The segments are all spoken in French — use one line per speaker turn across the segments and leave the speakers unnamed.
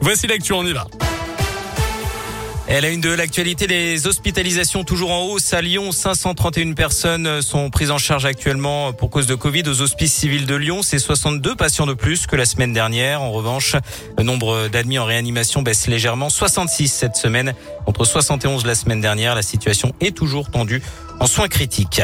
Voici l'actu.
Elle a une de l'actualité, les hospitalisations toujours en hausse à Lyon. 531 personnes sont prises en charge actuellement pour cause de Covid aux hospices civils de Lyon. C'est 62 patients de plus que la semaine dernière. En revanche, le nombre d'admis en réanimation baisse légèrement. 66 cette semaine contre 71 la semaine dernière. La situation est toujours tendue en soins critiques.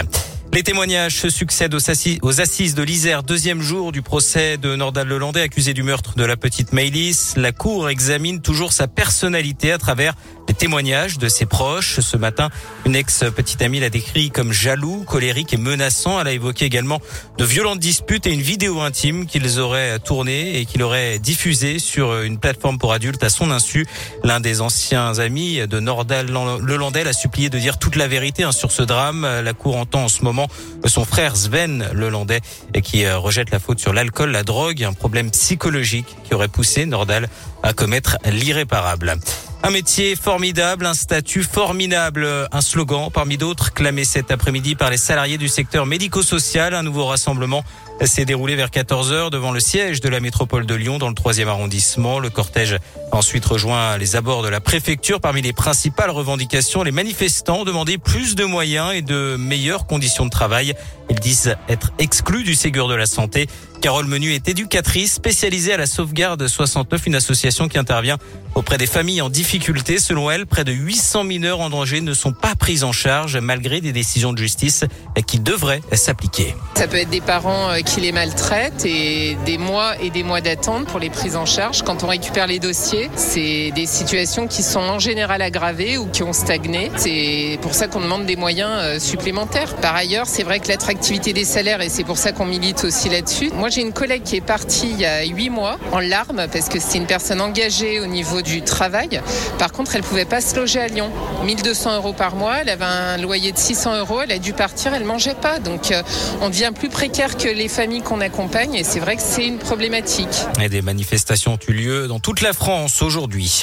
Les témoignages se succèdent aux assises de l'Isère, deuxième jour du procès de Nordal Lelandais accusé du meurtre de la petite Maëlys. La cour examine toujours sa personnalité à travers les témoignages de ses proches. Ce matin, une ex-petite amie l'a décrit comme jaloux, colérique et menaçant. Elle a évoqué également de violentes disputes et une vidéo intime qu'ils auraient tournée et qu'il aurait diffusée sur une plateforme pour adultes à son insu. L'un des anciens amis de Nordal Lelandais a supplié de dire toute la vérité hein, sur ce drame. La cour entend en ce moment son frère Sven Lelandais et qui euh, rejette la faute sur l'alcool, la drogue, un problème psychologique qui aurait poussé Nordal à commettre l'irréparable. Un métier formidable, un statut formidable, un slogan parmi d'autres clamé cet après-midi par les salariés du secteur médico-social. Un nouveau rassemblement s'est déroulé vers 14h devant le siège de la métropole de Lyon dans le troisième arrondissement. Le cortège a ensuite rejoint les abords de la préfecture. Parmi les principales revendications, les manifestants demandaient plus de moyens et de meilleures conditions de travail. Ils disent être exclus du Ségur de la santé. Carole Menu est éducatrice spécialisée à la sauvegarde 69, une association qui intervient auprès des familles en difficulté. Selon elle, près de 800 mineurs en danger ne sont pas pris en charge malgré des décisions de justice qui devraient s'appliquer.
Ça peut être des parents euh, qui les maltraitent et des mois et des mois d'attente pour les prises en charge. Quand on récupère les dossiers, c'est des situations qui sont en général aggravées ou qui ont stagné. C'est pour ça qu'on demande des moyens euh, supplémentaires. Par ailleurs, c'est vrai que l'attractivité des salaires, et c'est pour ça qu'on milite aussi là-dessus. Moi, j'ai une collègue qui est partie il y a huit mois en larmes parce que c'est une personne engagée au niveau du travail. Par contre, elle pouvait pas se loger à Lyon. 1200 euros par mois, elle avait un loyer de 600 euros, elle a dû partir, elle mangeait pas. Donc, euh, on devient plus précaire que les familles qu'on accompagne et c'est vrai que c'est une problématique.
Et des manifestations ont eu lieu dans toute la France aujourd'hui.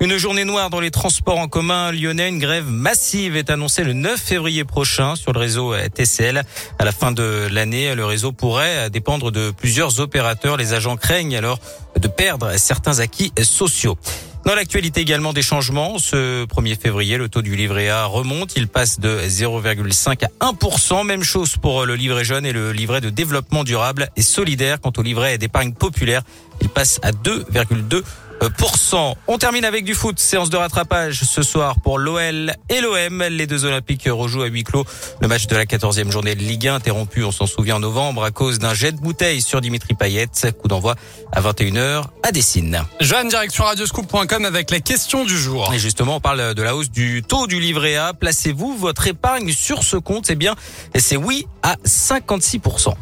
Une journée noire dans les transports en commun lyonnais. Une grève massive est annoncée le 9 février prochain sur le réseau TCL. À la fin de l'année, le réseau pourrait dépendre de plusieurs opérateurs. Les agents craignent alors de perdre certains acquis sociaux. Dans l'actualité également des changements, ce 1er février, le taux du livret A remonte. Il passe de 0,5 à 1%. Même chose pour le livret jeune et le livret de développement durable et solidaire. Quant au livret d'épargne populaire, il passe à 2,2%. On termine avec du foot. Séance de rattrapage ce soir pour l'OL et l'OM. Les deux Olympiques rejouent à huis clos. Le match de la 14e journée de Ligue 1 interrompu, on s'en souvient en novembre, à cause d'un jet de bouteille sur Dimitri Payet. Coup d'envoi à 21h à Dessine.
Joanne, direction radioscoop.com avec la question du jour.
Et justement, on parle de la hausse du taux du livret A. Placez-vous votre épargne sur ce compte? Eh bien, c'est oui à 56%.